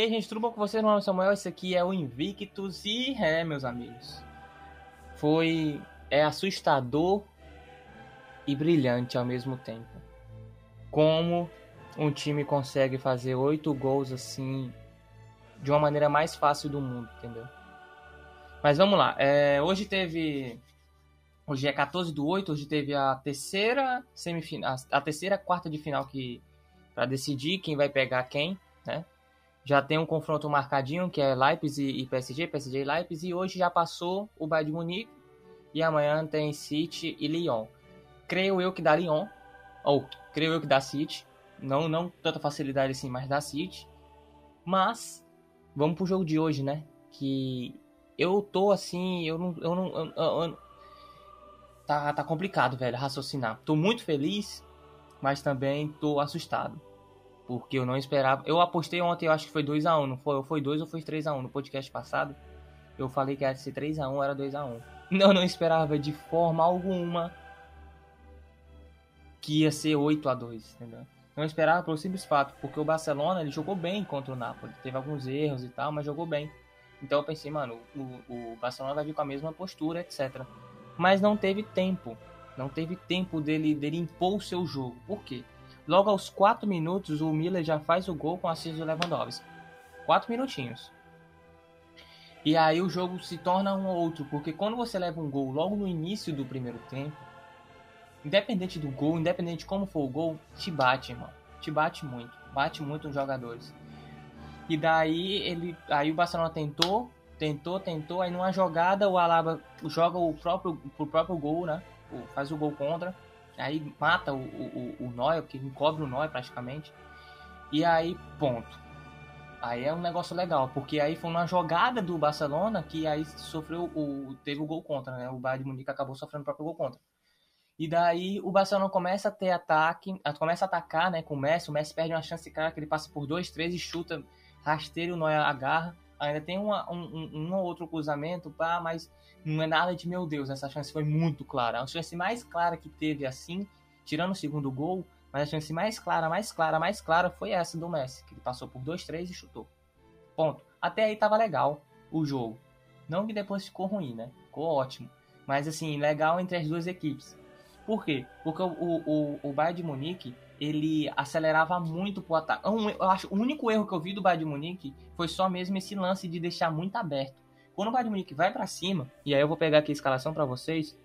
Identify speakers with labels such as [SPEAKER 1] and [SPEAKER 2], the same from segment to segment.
[SPEAKER 1] Aí, gente, tudo bom com vocês? Meu nome é Samuel, esse aqui é o Invictus e é, meus amigos, foi é assustador e brilhante ao mesmo tempo. Como um time consegue fazer oito gols assim de uma maneira mais fácil do mundo, entendeu? Mas vamos lá. É, hoje teve. Hoje é 14 do 8, hoje teve a terceira semifinal. A terceira quarta de final que. para decidir quem vai pegar quem, né? Já tem um confronto marcadinho, que é Leipzig e PSG, PSG e Leipzig, e hoje já passou o Bayern de Munique, e amanhã tem City e Lyon. Creio eu que dá Lyon, ou creio eu que dá City, não, não tanta facilidade assim, mas dá City. Mas, vamos pro jogo de hoje, né? Que eu tô assim, eu não. Eu não eu, eu, tá, tá complicado, velho, raciocinar. Tô muito feliz, mas também tô assustado. Porque eu não esperava. Eu apostei ontem, eu acho que foi 2x1, não foi? Foi 2 ou foi 3x1 no podcast passado. Eu falei que ia ser 3x1, era 2x1. Eu não esperava de forma alguma que ia ser 8x2, entendeu? Não esperava pelo simples fato, porque o Barcelona ele jogou bem contra o Napoli. Teve alguns erros e tal, mas jogou bem. Então eu pensei, mano, o, o Barcelona vai vir com a mesma postura, etc. Mas não teve tempo. Não teve tempo dele, dele impor o seu jogo. Por quê? Logo aos 4 minutos, o Miller já faz o gol com a assist do Lewandowski. 4 minutinhos. E aí o jogo se torna um outro, porque quando você leva um gol logo no início do primeiro tempo, independente do gol, independente de como for o gol, te bate, irmão. Te bate muito. Bate muito os jogadores. E daí ele. Aí o Barcelona tentou, tentou, tentou. Aí numa jogada o Alaba joga o próprio, o próprio gol, né? Faz o gol contra. Aí mata o, o, o Neuer, que encobre o Neuer praticamente. E aí, ponto. Aí é um negócio legal, porque aí foi uma jogada do Barcelona que aí sofreu o. teve o gol contra, né? O Bayern de Munique acabou sofrendo o próprio gol contra. E daí o Barcelona começa a ter ataque, começa a atacar, né, com o Messi, o Messi perde uma chance, cara, que ele passa por dois, três e chuta rasteiro, o Neuer agarra. Ainda tem uma, um, um, ou outro cruzamento, pá, mas não é nada de meu Deus, essa chance foi muito clara. A chance mais clara que teve assim, tirando o segundo gol, mas a chance mais clara, mais clara, mais clara foi essa do Messi, que ele passou por 2-3 e chutou. Ponto. Até aí tava legal o jogo. Não que depois ficou ruim, né? Ficou ótimo. Mas assim, legal entre as duas equipes. Por quê? Porque o, o, o Bayern de Munique, ele acelerava muito pro ataque. Eu acho o único erro que eu vi do Bayern de Munique foi só mesmo esse lance de deixar muito aberto. Quando o Bayern de Munique vai para cima, e aí eu vou pegar aqui a escalação para vocês,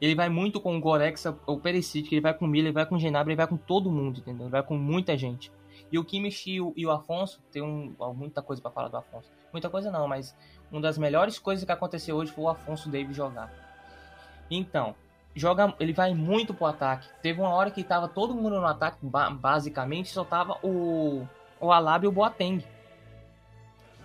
[SPEAKER 1] ele vai muito com o Gorexa, o Perisic, ele vai com o Miller, ele vai com o Genabra, ele vai com todo mundo, entendeu? Ele vai com muita gente. E o Kimmich e o, e o Afonso, tem um, muita coisa para falar do Afonso. Muita coisa não, mas uma das melhores coisas que aconteceu hoje foi o Afonso Davis jogar. Então, joga, ele vai muito pro ataque. Teve uma hora que tava todo mundo no ataque, basicamente, só tava o, o Alaba e o Boateng.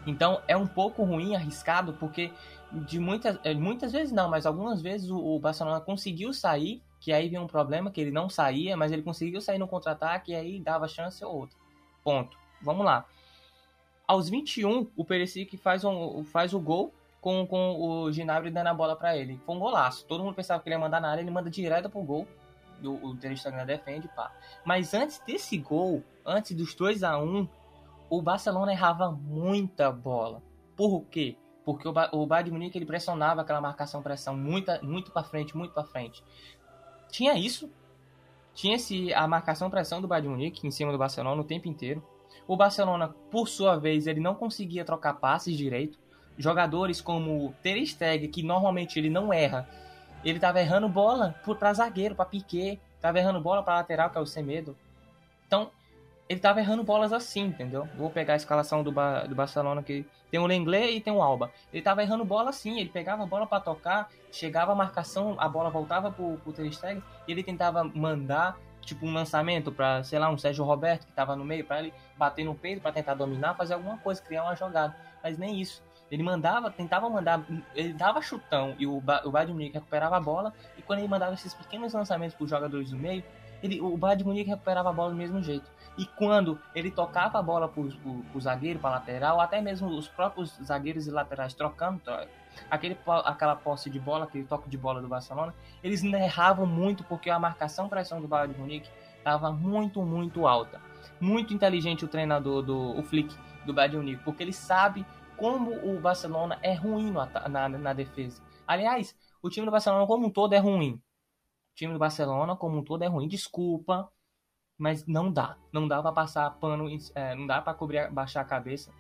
[SPEAKER 1] Então é um pouco ruim, arriscado, porque de muitas, é, muitas vezes não, mas algumas vezes o, o Barcelona conseguiu sair, que aí vinha um problema, que ele não saía, mas ele conseguiu sair no contra-ataque e aí dava chance ou. Ponto. Vamos lá. Aos 21, o Perisic faz, um, faz o gol com, com o Ginabri dando a bola para ele. Foi um golaço. Todo mundo pensava que ele ia mandar na área, ele manda direto pro gol. Do, o Ter Stegen defende, pá. Mas antes desse gol, antes dos 2 a 1 o Barcelona errava muita bola. Por quê? Porque o, ba o Bayern de Munique ele pressionava aquela marcação pressão muita, muito para frente, muito para frente. Tinha isso. Tinha esse, a marcação pressão do Bayern de Munique em cima do Barcelona o tempo inteiro. O Barcelona, por sua vez, ele não conseguia trocar passes direito jogadores como Ter Stegen, que normalmente ele não erra, ele tava errando bola para zagueiro, para Piquet, tava errando bola para lateral, que é o Semedo. Então, ele tava errando bolas assim, entendeu? Vou pegar a escalação do, ba do Barcelona que tem o Lenglet e tem o Alba. Ele tava errando bola assim, ele pegava a bola para tocar, chegava a marcação, a bola voltava pro, pro Ter Stegen, ele tentava mandar tipo um lançamento para, sei lá, um Sérgio Roberto que tava no meio para ele bater no peito para tentar dominar, fazer alguma coisa, criar uma jogada. Mas nem isso. Ele mandava, tentava mandar, ele dava chutão e o, ba o Bayern de Munique recuperava a bola. E quando ele mandava esses pequenos lançamentos para os jogadores do meio, ele, o Bayern de Munique recuperava a bola do mesmo jeito. E quando ele tocava a bola para o zagueiro, para lateral, até mesmo os próprios zagueiros e laterais trocando aquele, aquela posse de bola, aquele toque de bola do Barcelona, eles erravam muito porque a marcação pressão do Bayern de Munique estava muito, muito alta. Muito inteligente o treinador do o Flick do Bayern Munique, porque ele sabe como o Barcelona é ruim na, na, na defesa. Aliás, o time do Barcelona como um todo é ruim. O time do Barcelona como um todo é ruim. Desculpa, mas não dá. Não dá para passar pano, é, não dá para cobrir, baixar a cabeça,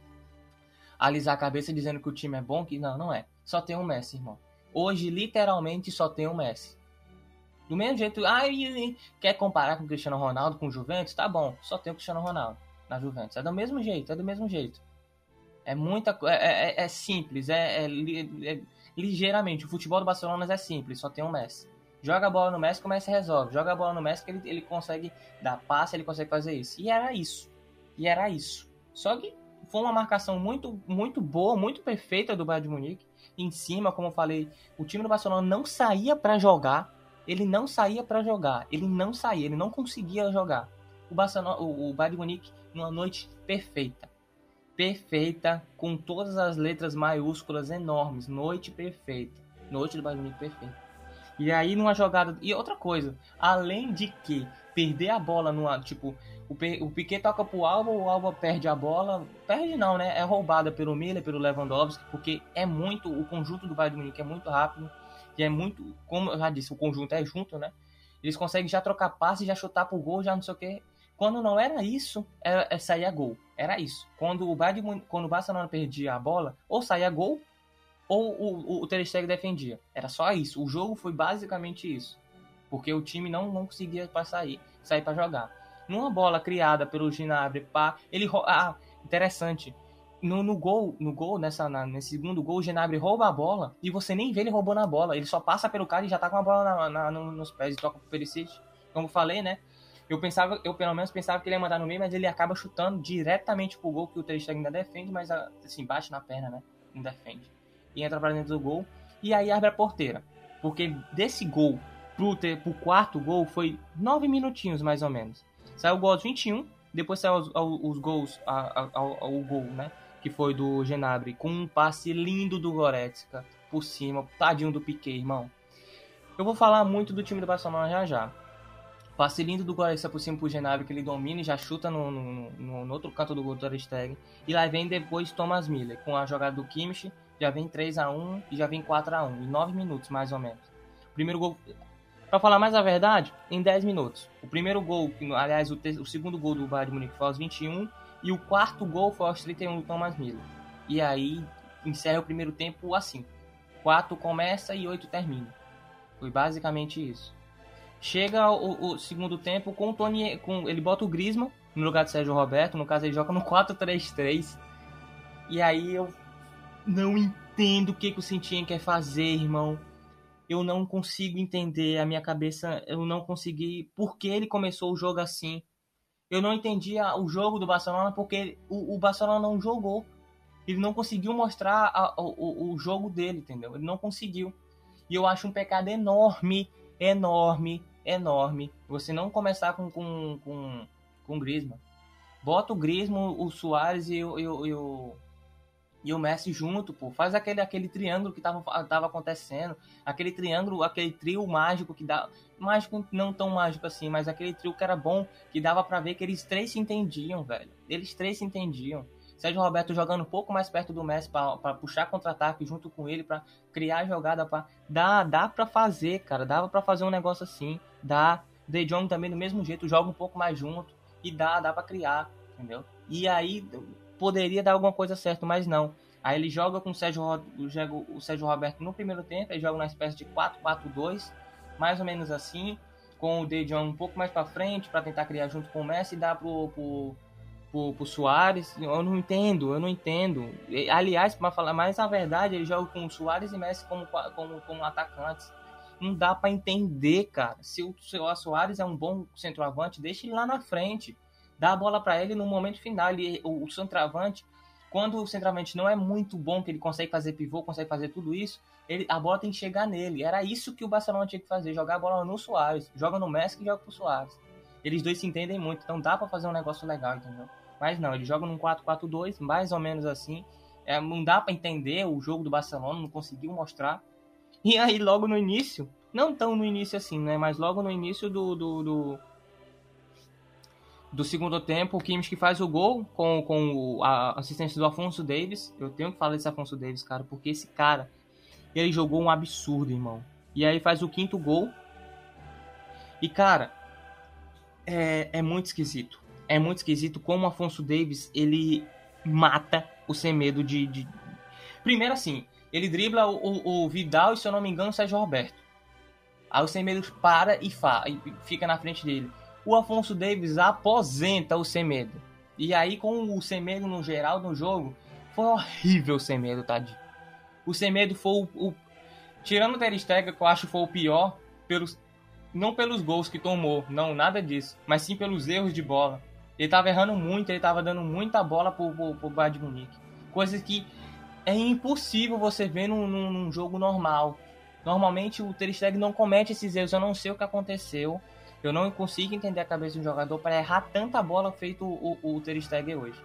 [SPEAKER 1] alisar a cabeça dizendo que o time é bom, que não, não é. Só tem um Messi, irmão. Hoje, literalmente, só tem um Messi. Do mesmo jeito, ah, quer comparar com o Cristiano Ronaldo, com o Juventus? Tá bom, só tem o Cristiano Ronaldo na Juventus. É do mesmo jeito, é do mesmo jeito. É muita é, é, é simples, é, é, é, ligeiramente. O futebol do Barcelona é simples, só tem um Messi. Joga a bola no Messi o Messi resolve. Joga a bola no Messi que ele, ele consegue dar passe, ele consegue fazer isso. E era isso. E era isso. Só que foi uma marcação muito, muito boa, muito perfeita do Bayern de Munique. Em cima, como eu falei, o time do Barcelona não saía para jogar. Ele não saía para jogar. Ele não saía, ele não conseguia jogar. O Barcelona, o, o Bayern de Munique numa noite perfeita. Perfeita, com todas as letras maiúsculas enormes. Noite perfeita. Noite do Bayern perfeita. E aí numa jogada. E outra coisa, além de que perder a bola numa. Tipo, o, o Piquet toca pro Alba, o Alba perde a bola. Perde não, né? É roubada pelo Miller, pelo Lewandowski, porque é muito. O conjunto do Bayern Munique é muito rápido. E é muito. Como eu já disse, o conjunto é junto, né? Eles conseguem já trocar passe, já chutar pro gol, já não sei o que. Quando não era isso, era, é, saía gol. Era isso. Quando o, Bayern, quando o Barcelona perdia a bola, ou saía gol, ou o, o Ter Stegen defendia. Era só isso. O jogo foi basicamente isso. Porque o time não, não conseguia sair, sair para jogar. Numa bola criada pelo Ginabri, pá, ele ah, interessante. No, no gol, no gol nessa na, nesse segundo gol, o Ginabri rouba a bola e você nem vê ele roubando a bola. Ele só passa pelo cara e já tá com a bola na, na, nos pés e toca pro Perisic. Como falei, né? Eu pensava, eu pelo menos pensava que ele ia mandar no meio, mas ele acaba chutando diretamente pro gol que o Ter Stegen ainda defende, mas assim, bate na perna, né? Não defende e entra para dentro do gol. E aí abre a porteira. Porque desse gol pro, ter, pro quarto gol foi nove minutinhos mais ou menos. Saiu o gol aos 21, depois saiu os, os gols, o gol, né? Que foi do Genabre, com um passe lindo do Goretzka por cima, tadinho do Piquet, irmão. Eu vou falar muito do time do Barcelona já já. Passe lindo do Goretzka por cima pro Genabre, que ele domina e já chuta no, no, no, no outro canto do gol do Stegen. E lá vem depois Thomas Miller, com a jogada do Kimmich já vem 3 a 1 e já vem 4 a 1 em 9 minutos mais ou menos. primeiro gol, para falar mais a verdade, em 10 minutos. O primeiro gol, aliás, o, o segundo gol do Bayern de Munique foi aos 21 e o quarto gol foi aos 31 do Thomas Miller. E aí encerra o primeiro tempo assim. 4 começa e 8 termina. Foi basicamente isso. Chega o, o segundo tempo com o Tony, com ele bota o Griezmann no lugar de Sérgio Roberto, no caso ele joga no 4-3-3. E aí eu não entendo o que, que o Sentien quer fazer, irmão. Eu não consigo entender. A minha cabeça, eu não consegui. Por que ele começou o jogo assim? Eu não entendia o jogo do Barcelona porque o, o Barcelona não jogou. Ele não conseguiu mostrar a, o, o jogo dele, entendeu? Ele não conseguiu. E eu acho um pecado enorme, enorme, enorme. Você não começar com, com, com, com Griezmann. Bota o Griezmann, o Soares e, o, e, o, e o e o Messi junto, pô. Faz aquele, aquele triângulo que tava, tava acontecendo. Aquele triângulo, aquele trio mágico que dá. Mágico, não tão mágico assim, mas aquele trio que era bom, que dava para ver que eles três se entendiam, velho. Eles três se entendiam. Sérgio Roberto jogando um pouco mais perto do Messi para puxar contra-ataque junto com ele, para criar jogada. Pra... Dá, dá para fazer, cara. Dava para fazer um negócio assim. Dá. De Jong também do mesmo jeito, joga um pouco mais junto. E dá, dá para criar, entendeu? E aí poderia dar alguma coisa certa, mas não. Aí ele joga com o Sérgio, o Sérgio Roberto no primeiro tempo, ele joga uma espécie de 4-4-2, mais ou menos assim, com o De Jong um pouco mais para frente, para tentar criar junto com o Messi e dar pro, pro, pro, pro Soares. Eu não entendo, eu não entendo. Aliás, para falar mais a verdade, ele joga com o Soares e Messi como, como, como atacantes. Não dá para entender, cara. Se o, se o Soares é um bom centroavante, deixa ele lá na frente dá a bola para ele no momento final. Ele, o, o centroavante, quando o centroavante não é muito bom, que ele consegue fazer pivô, consegue fazer tudo isso, ele, a bola tem que chegar nele. Era isso que o Barcelona tinha que fazer, jogar a bola no Soares. Joga no Messi e joga pro Soares. Eles dois se entendem muito, então dá para fazer um negócio legal, entendeu? Mas não, ele joga num 4-4-2, mais ou menos assim. É, não dá para entender o jogo do Barcelona, não conseguiu mostrar. E aí, logo no início, não tão no início assim, né? Mas logo no início do, do, do do segundo tempo, o Kimmich que faz o gol com, com a assistência do Afonso Davis. Eu tenho que falar desse Afonso Davis, cara, porque esse cara, ele jogou um absurdo, irmão. E aí faz o quinto gol. E, cara, é, é muito esquisito. É muito esquisito como o Afonso Davis, ele mata o sem medo de... de... Primeiro assim, ele dribla o, o, Vidal e, se eu não me engano, o Sérgio Roberto. Aí o sem medo para e, fa, e fica na frente dele o Afonso Davis aposenta o Semedo. E aí, com o Semedo no geral no jogo, foi horrível o Semedo, tadinho. O Semedo foi o, o. tirando o Ter Stegen, que eu acho que foi o pior, pelos, não pelos gols que tomou, não, nada disso, mas sim pelos erros de bola. Ele tava errando muito, ele tava dando muita bola pro, pro, pro Bayern de Munique. Coisa que é impossível você ver num, num, num jogo normal. Normalmente o Ter Stegen não comete esses erros, eu não sei o que aconteceu. Eu não consigo entender a cabeça de um jogador para errar tanta bola feito o, o, o Ter Stegen hoje.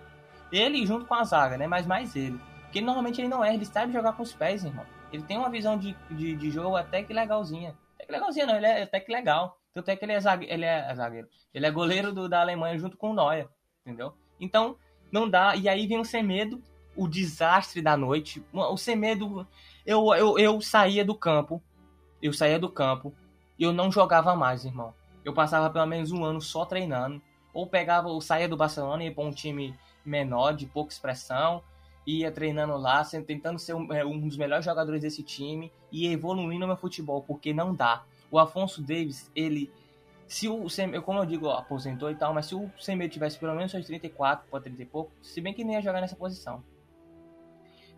[SPEAKER 1] Ele junto com a zaga, né? Mas mais ele. Porque normalmente ele não erra, ele sabe jogar com os pés, irmão. Ele tem uma visão de, de, de jogo até que legalzinha. Até que legalzinha, não, ele é até que legal. Tanto é que ele é zagueiro, ele é zagueiro. Ele é goleiro do, da Alemanha junto com o Neuer, entendeu? Então, não dá. E aí vem o Semedo, o desastre da noite. O Semedo, eu, eu, eu saía do campo, eu saía do campo, e eu não jogava mais, irmão eu passava pelo menos um ano só treinando. Ou pegava, ou saía do Barcelona e ia para um time menor, de pouca expressão, ia treinando lá, tentando ser um, é, um dos melhores jogadores desse time e evoluindo meu futebol, porque não dá. O Afonso Davis, ele. Se o como eu digo, aposentou e tal, mas se o Semedo tivesse pelo menos seus 34, pode 30 e pouco, se bem que nem ia jogar nessa posição.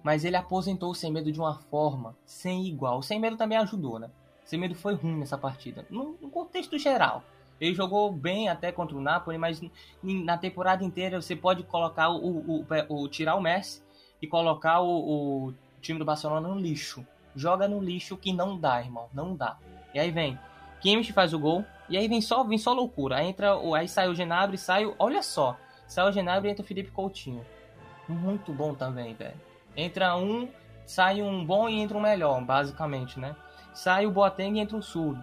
[SPEAKER 1] Mas ele aposentou o Semedo de uma forma sem igual. O Semedo também ajudou, né? Semedo foi ruim nessa partida. No, no, contexto geral. Ele jogou bem até contra o Napoli, mas na temporada inteira você pode colocar o, o, o, o tirar o Messi e colocar o, o, time do Barcelona no lixo. Joga no lixo que não dá, irmão, não dá. E aí vem, Kimmich faz o gol e aí vem só, vem só loucura. Aí entra, aí sai o Genabri, sai, olha só, sai o Genabri e entra o Felipe Coutinho. Muito bom também, velho. Entra um, sai um bom e entra um melhor, basicamente, né? sai o Boateng e entra o surdo.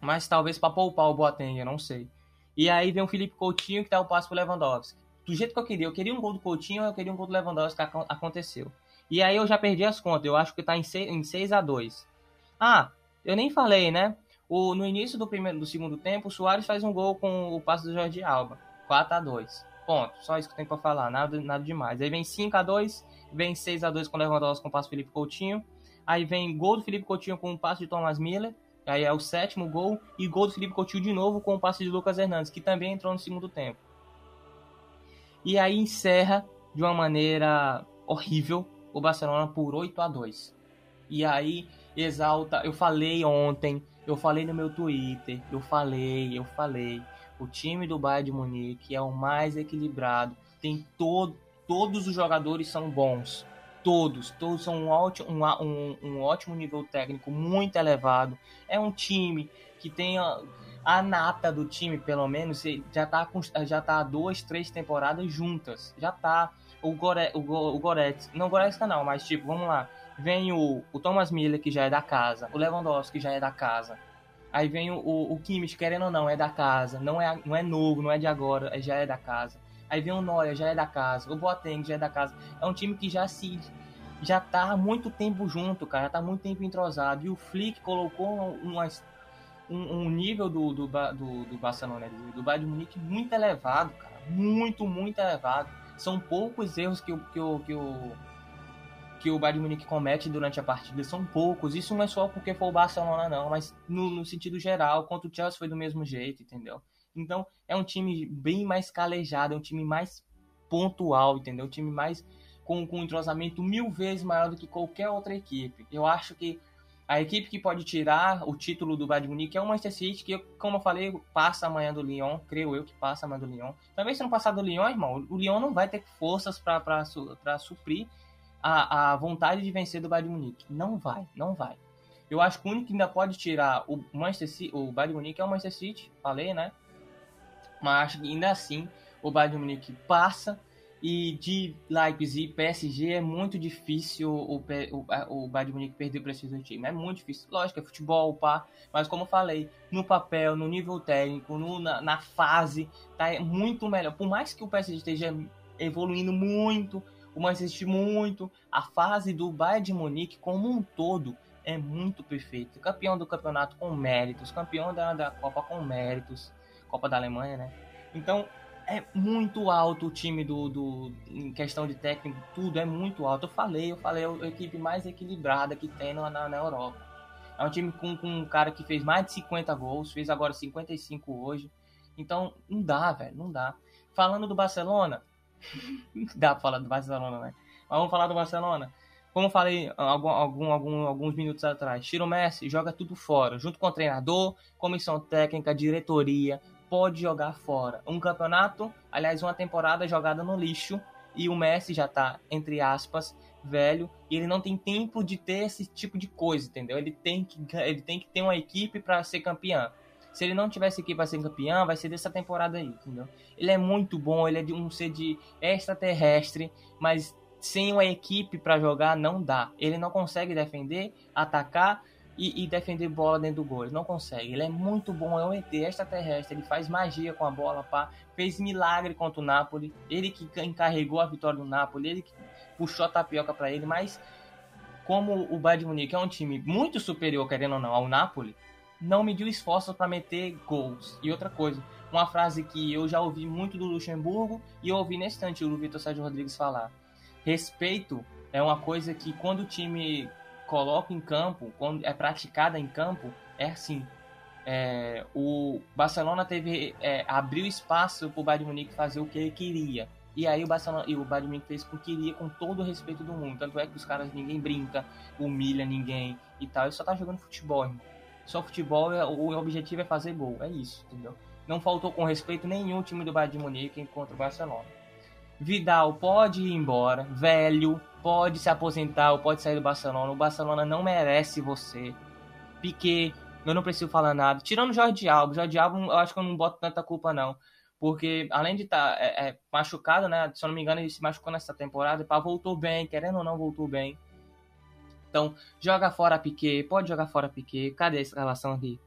[SPEAKER 1] Mas talvez para poupar o Boateng, eu não sei. E aí vem o Felipe Coutinho que dá o passo pro Lewandowski. Do jeito que eu queria, eu queria um gol do Coutinho, eu queria um gol do Lewandowski, aconteceu. E aí eu já perdi as contas, eu acho que tá em 6, em 6 a 2 Ah, eu nem falei, né? O, no início do primeiro do segundo tempo, o Soares faz um gol com o passo do Jorge Alba. 4 a 2 Ponto. Só isso que eu tenho pra falar, nada, nada demais. Aí vem 5 a 2 vem 6 a 2 com o Lewandowski com o passo do Felipe Coutinho. Aí vem gol do Felipe Coutinho com um passe de Thomas Miller. Aí é o sétimo gol. E gol do Felipe Coutinho de novo com o passe de Lucas Hernandes, que também entrou no segundo tempo. E aí encerra de uma maneira horrível o Barcelona por 8 a 2 E aí exalta. Eu falei ontem, eu falei no meu Twitter, eu falei, eu falei. O time do Bayern de Munique é o mais equilibrado. Tem todo, todos os jogadores são bons todos, todos são um ótimo, um, um, ótimo nível técnico, muito elevado. É um time que tem a, a nata do time, pelo menos, já tá, já tá duas, três temporadas juntas. Já tá. O, Gore, o, o não Goretzka não, mas tipo, vamos lá. Vem o, o Thomas Miller, que já é da casa. O Lewandowski, que já é da casa. Aí vem o, o, o Kimmich, querendo ou não, é da casa. Não é, não é novo, não é de agora, já é da casa. Aí vem o Neuer, já é da casa. O Boateng já é da casa. É um time que já se já tá há muito tempo junto, cara. Já tá muito tempo entrosado. E o Flick colocou uma, um, um, nível do, do, do, do Barcelona, do, Bayern de Munique muito elevado, cara. Muito, muito elevado. São poucos erros que que o, que o, que o Bayern Munique comete durante a partida. São poucos. Isso não é só porque foi o Barcelona, não. Mas no, no sentido geral, contra o Chelsea foi do mesmo jeito, entendeu? Então, é um time bem mais calejado, é um time mais pontual, entendeu? Um time mais com, com um entrosamento mil vezes maior do que qualquer outra equipe. Eu acho que a equipe que pode tirar o título do Bayern Munique é o Manchester City, que, como eu falei, passa amanhã do Lyon, creio eu que passa amanhã do Lyon. Também se não passar do Lyon, irmão, o Lyon não vai ter forças para suprir a, a vontade de vencer do Bayern Munique. Não vai, não vai. Eu acho que o único que ainda pode tirar o Manchester City, o Bayern Munique é o Manchester City, falei, né? mas acho que ainda assim o Bayern Munique passa E de Leipzig, PSG, é muito difícil o, o, o Bayern Munique perder para esse time. É muito difícil. Lógico, é futebol, pá. Mas como eu falei, no papel, no nível técnico, no, na, na fase, tá muito melhor. Por mais que o PSG esteja evoluindo muito, o Manchester muito, a fase do Bayern de Munique como um todo é muito perfeito. Campeão do campeonato com méritos, campeão da, da Copa com méritos, Copa da Alemanha, né? Então, é muito alto o time do, do em questão de técnico, tudo é muito alto. Eu falei, eu falei, é a equipe mais equilibrada que tem na, na Europa. É um time com, com um cara que fez mais de 50 gols, fez agora 55 hoje. Então, não dá, velho, não dá. Falando do Barcelona, dá pra falar do Barcelona, né? Mas vamos falar do Barcelona. Como falei algum, algum, algum, alguns minutos atrás, tira o Messi, joga tudo fora, junto com o treinador, comissão técnica, diretoria, pode jogar fora. Um campeonato, aliás, uma temporada jogada no lixo e o Messi já tá, entre aspas, velho e ele não tem tempo de ter esse tipo de coisa, entendeu? Ele tem que, ele tem que ter uma equipe para ser campeão. Se ele não tivesse equipe para ser campeão, vai ser dessa temporada aí, entendeu? Ele é muito bom, ele é de um ser de extraterrestre, mas sem uma equipe para jogar não dá. Ele não consegue defender, atacar e, e, defender bola dentro do gol. Ele não consegue. Ele é muito bom, é um ET extraterrestre. Ele faz magia com a bola, pá. Fez milagre contra o Napoli. Ele que encarregou a vitória do Napoli. Ele que puxou a tapioca para ele. Mas, como o Bayern de Munique é um time muito superior, querendo ou não, ao Napoli, não mediu esforço para meter gols. E outra coisa, uma frase que eu já ouvi muito do Luxemburgo e eu ouvi nesse instante o Vitor Sérgio Rodrigues falar. Respeito é uma coisa que quando o time coloca em campo, quando é praticada em campo, é assim. É, o Barcelona teve é, abriu espaço para o Bayern Munique fazer o que ele queria. E aí o Barcelona e o Bayern Munique fez o que queria com todo o respeito do mundo. Tanto é que os caras ninguém brinca, humilha ninguém e tal. Ele só tá jogando futebol, irmão. Só futebol, é, o objetivo é fazer gol. É isso, entendeu? Não faltou com respeito nenhum time do Bayern de Munique contra o Barcelona. Vidal pode ir embora, velho, pode se aposentar ou pode sair do Barcelona. O Barcelona não merece você. Piquet, eu não preciso falar nada. Tirando o Jorge Alba, Jorge Alba eu acho que eu não boto tanta culpa não. Porque além de estar tá, é, é, machucado, né? Se eu não me engano, ele se machucou nessa temporada. Pá, voltou bem, querendo ou não, voltou bem. Então, joga fora Piquet, pode jogar fora Piquet. Cadê essa relação aqui?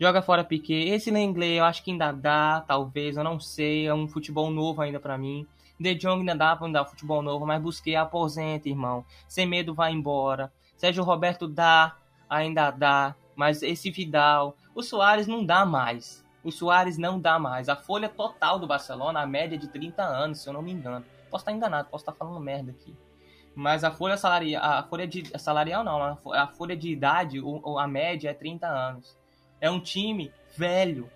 [SPEAKER 1] Joga fora Piquet. Esse inglês eu acho que ainda dá, talvez, eu não sei. É um futebol novo ainda para mim. De Jong ainda dá pra dar futebol novo, mas busquei aposenta, irmão. Sem medo vai embora. Sérgio Roberto dá, ainda dá. Mas esse Vidal, o Soares não dá mais. O Soares não dá mais. A folha total do Barcelona, a média de 30 anos, se eu não me engano. Posso estar enganado, posso estar falando merda aqui. Mas a folha salarial, a folha de salarial não, a folha de idade, a média é 30 anos. É um time velho.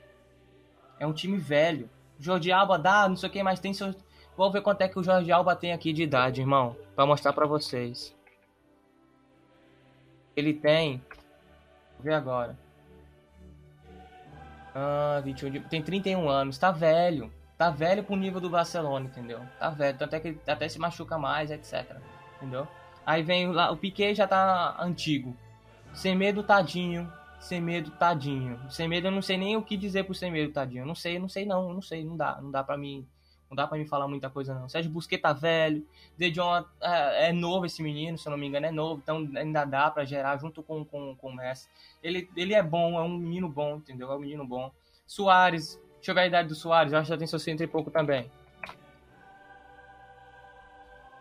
[SPEAKER 1] É um time velho. Jordi Alba dá, não sei o que, mas tem seus Vou ver quanto é que o Jorge Alba tem aqui de idade, irmão. Pra mostrar pra vocês. Ele tem. Vou ver agora. Ah, 21 Tem 31 anos. Tá velho. Tá velho pro nível do Barcelona, entendeu? Tá velho. Tanto é que até se machuca mais, etc. Entendeu? Aí vem lá. O Piquet já tá antigo. Sem medo, tadinho. Sem medo, tadinho. Sem medo, eu não sei nem o que dizer pro sem medo, tadinho. não sei, não sei não. Não sei, não dá. Não dá pra mim. Não dá para me falar muita coisa, não. Sérgio Busquets tá velho. De é, é, novo esse menino, se eu não me engano, é novo. Então ainda dá para gerar junto com, com, com o Messi. Ele, ele é bom, é um menino bom, entendeu? É um menino bom. Soares, deixa eu ver a idade do Soares. Eu acho que já tem seus 30 e pouco também.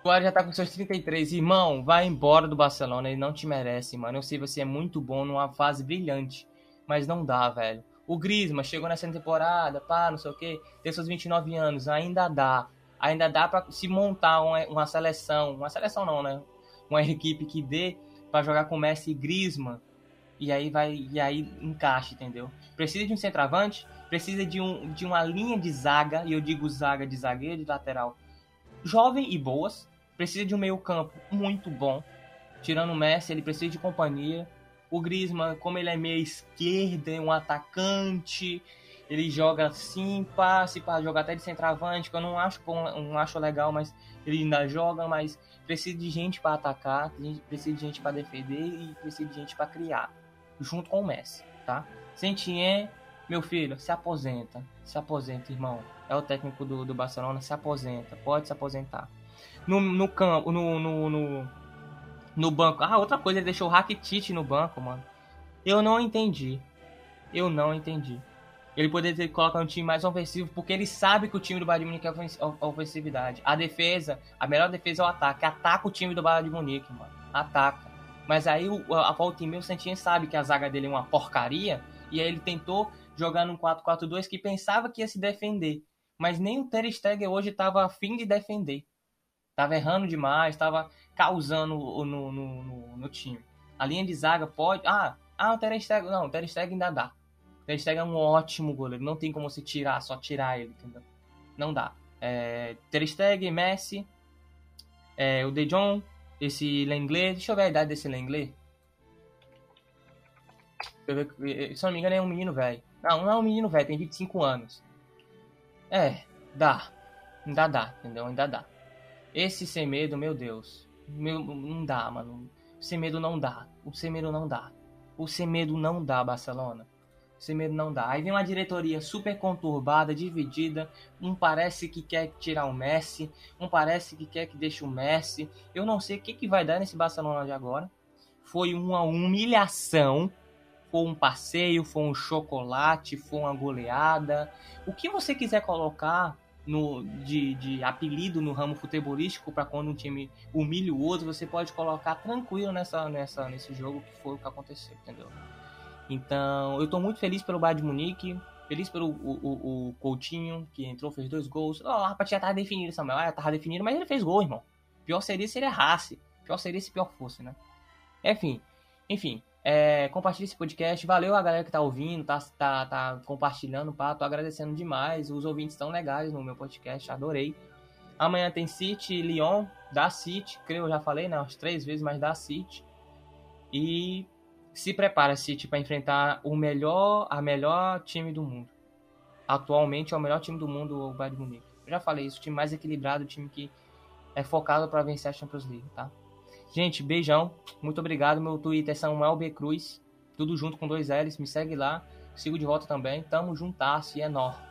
[SPEAKER 1] Soares já tá com seus 33. Irmão, vai embora do Barcelona. Ele não te merece, mano. Eu sei você é muito bom numa fase brilhante. Mas não dá, velho. O Griezmann chegou nessa temporada, pá, não sei o que, tem seus 29 anos, ainda dá. Ainda dá para se montar uma, uma, seleção, uma seleção não, né? Uma equipe que dê para jogar com Messi e Griezmann. E aí vai, e aí encaixa, entendeu? Precisa de um centroavante, precisa de, um, de uma linha de zaga, e eu digo zaga de zagueiro, de lateral, jovem e boas. Precisa de um meio-campo muito bom. Tirando o Messi, ele precisa de companhia. O Griezmann, como ele é meia esquerda, é um atacante, ele joga assim, passe para jogar até de centroavante, que eu não acho bom, não acho legal, mas ele ainda joga, mas precisa de gente para atacar, precisa de gente para defender e precisa de gente para criar, junto com o Messi, tá? Sentien Meu filho, se aposenta. Se aposenta, irmão. É o técnico do, do Barcelona, se aposenta. Pode se aposentar. No, no campo, no, no, no, no banco. Ah, outra coisa, ele deixou o Rakitic no banco, mano. Eu não entendi. Eu não entendi. Ele poderia ter colocado um time mais ofensivo, porque ele sabe que o time do Bayern de Munique é ofensividade. A defesa, a melhor defesa é o ataque. Ataca o time do Bayern de Munique, mano. Ataca. Mas aí o, a Valtimir Santinha sabe que a zaga dele é uma porcaria, e aí ele tentou jogar num 4-4-2 que pensava que ia se defender. Mas nem o Ter Stegen hoje estava afim de defender. Tava errando demais, tava causando no, no, no, no, time. A linha de zaga pode... Ah, ah o Ter Stegen... Não, o Ter Stegen ainda dá. O Ter Stegen é um ótimo goleiro. Não tem como se tirar, só tirar ele, entendeu? Não dá. É, Ter Stegen, Messi, é, o De Jong, esse Lenglet. Deixa eu ver a idade desse Lenglet. Se não me engano, é um menino velho. Não, não é um menino velho, tem 25 anos. É, dá. Ainda dá, entendeu? Ainda dá. Esse sem medo, meu Deus. Meu, não dá, mano. Sem medo não dá. O sem medo não dá. O sem medo não dá, Barcelona. O sem medo não dá. Aí vem uma diretoria super conturbada, dividida. Um parece que quer tirar o Messi. Um parece que quer que deixe o Messi. Eu não sei o que, que vai dar nesse Barcelona de agora. Foi uma humilhação. Foi um passeio, foi um chocolate, foi uma goleada. O que você quiser colocar no, de, de apelido no ramo futebolístico para quando um time humilha o outro, você pode colocar tranquilo nessa, nessa, nesse jogo que foi o que aconteceu, entendeu? Então, eu tô muito feliz pelo Bayern de Munique, feliz pelo o, o, o Coutinho, que entrou, fez dois gols. Oh, a partida tava definida, Samuel. Ah, tava definida, mas ele fez gol, irmão. Pior seria se ele errasse. Pior seria se pior fosse, né? Enfim, enfim. É, compartilhe esse podcast. Valeu a galera que tá ouvindo, tá, tá, tá compartilhando, pá. Tô agradecendo demais. Os ouvintes estão legais no meu podcast, adorei. Amanhã tem City, Lyon, da City, creio, eu já falei, né? Umas três vezes, mas da City. E se prepara, City, para enfrentar o melhor, a melhor time do mundo. Atualmente é o melhor time do mundo, o Bayern Munique. Eu já falei isso, o time mais equilibrado, o time que é focado para vencer a Champions League, tá? Gente, beijão. Muito obrigado. Meu Twitter é Samuel B. Cruz. Tudo junto com dois L's. Me segue lá. Sigo de volta também. Tamo juntasso e é nóis.